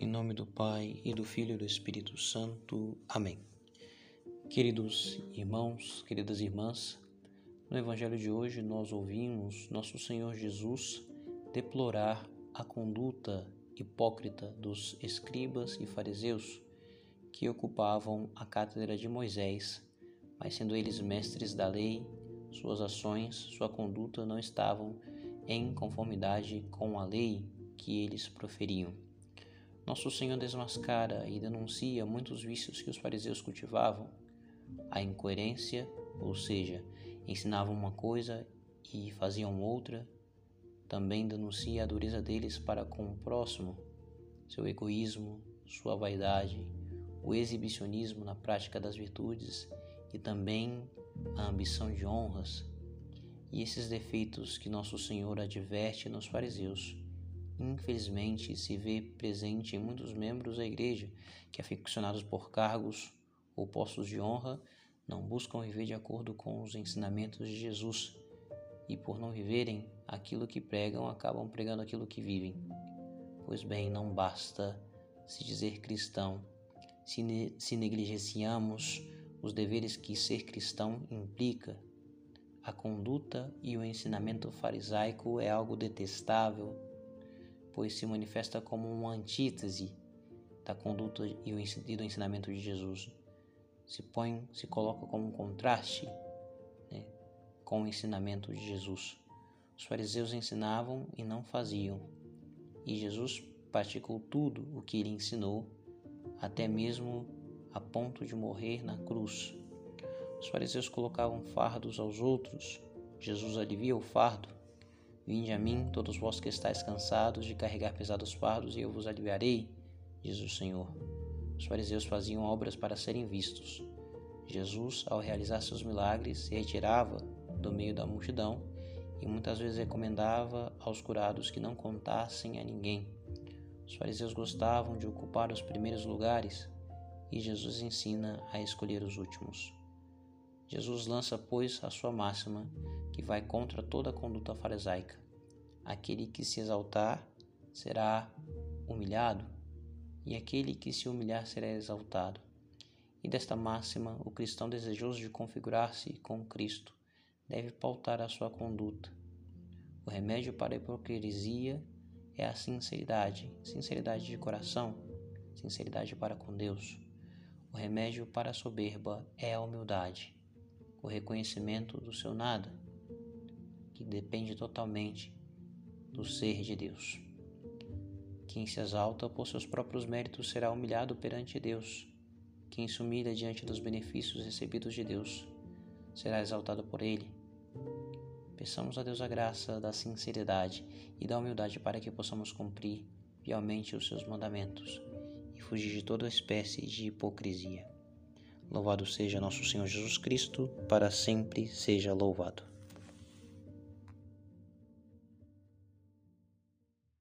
Em nome do Pai e do Filho e do Espírito Santo. Amém. Queridos irmãos, queridas irmãs, no Evangelho de hoje nós ouvimos nosso Senhor Jesus deplorar a conduta hipócrita dos escribas e fariseus que ocupavam a cátedra de Moisés, mas sendo eles mestres da lei, suas ações, sua conduta não estavam em conformidade com a lei que eles proferiam. Nosso Senhor desmascara e denuncia muitos vícios que os fariseus cultivavam. A incoerência, ou seja, ensinavam uma coisa e faziam outra, também denuncia a dureza deles para com o próximo, seu egoísmo, sua vaidade, o exibicionismo na prática das virtudes e também a ambição de honras. E esses defeitos que nosso Senhor adverte nos fariseus infelizmente se vê presente em muitos membros da igreja que, aficionados por cargos ou postos de honra, não buscam viver de acordo com os ensinamentos de Jesus e, por não viverem aquilo que pregam, acabam pregando aquilo que vivem. Pois bem, não basta se dizer cristão se, ne se negligenciamos os deveres que ser cristão implica. A conduta e o ensinamento farisaico é algo detestável pois se manifesta como uma antítese da conduta e do ensinamento de Jesus. Se põe, se coloca como um contraste né, com o ensinamento de Jesus. Os fariseus ensinavam e não faziam, e Jesus praticou tudo o que ele ensinou, até mesmo a ponto de morrer na cruz. Os fariseus colocavam fardos aos outros, Jesus alivia o fardo Vinde a mim, todos vós que estáis cansados de carregar pesados fardos, e eu vos aliviarei, diz o Senhor. Os fariseus faziam obras para serem vistos. Jesus, ao realizar seus milagres, se retirava do meio da multidão e muitas vezes recomendava aos curados que não contassem a ninguém. Os fariseus gostavam de ocupar os primeiros lugares e Jesus ensina a escolher os últimos. Jesus lança, pois, a sua máxima que vai contra toda a conduta farisaica. Aquele que se exaltar será humilhado, e aquele que se humilhar será exaltado. E desta máxima, o cristão desejoso de configurar-se com Cristo deve pautar a sua conduta. O remédio para a hipocrisia é a sinceridade, sinceridade de coração, sinceridade para com Deus. O remédio para a soberba é a humildade, o reconhecimento do seu nada que depende totalmente do ser de Deus. Quem se exalta por seus próprios méritos será humilhado perante Deus. Quem se humilha diante dos benefícios recebidos de Deus será exaltado por Ele. Peçamos a Deus a graça da sinceridade e da humildade para que possamos cumprir fielmente os seus mandamentos e fugir de toda espécie de hipocrisia. Louvado seja nosso Senhor Jesus Cristo, para sempre seja louvado.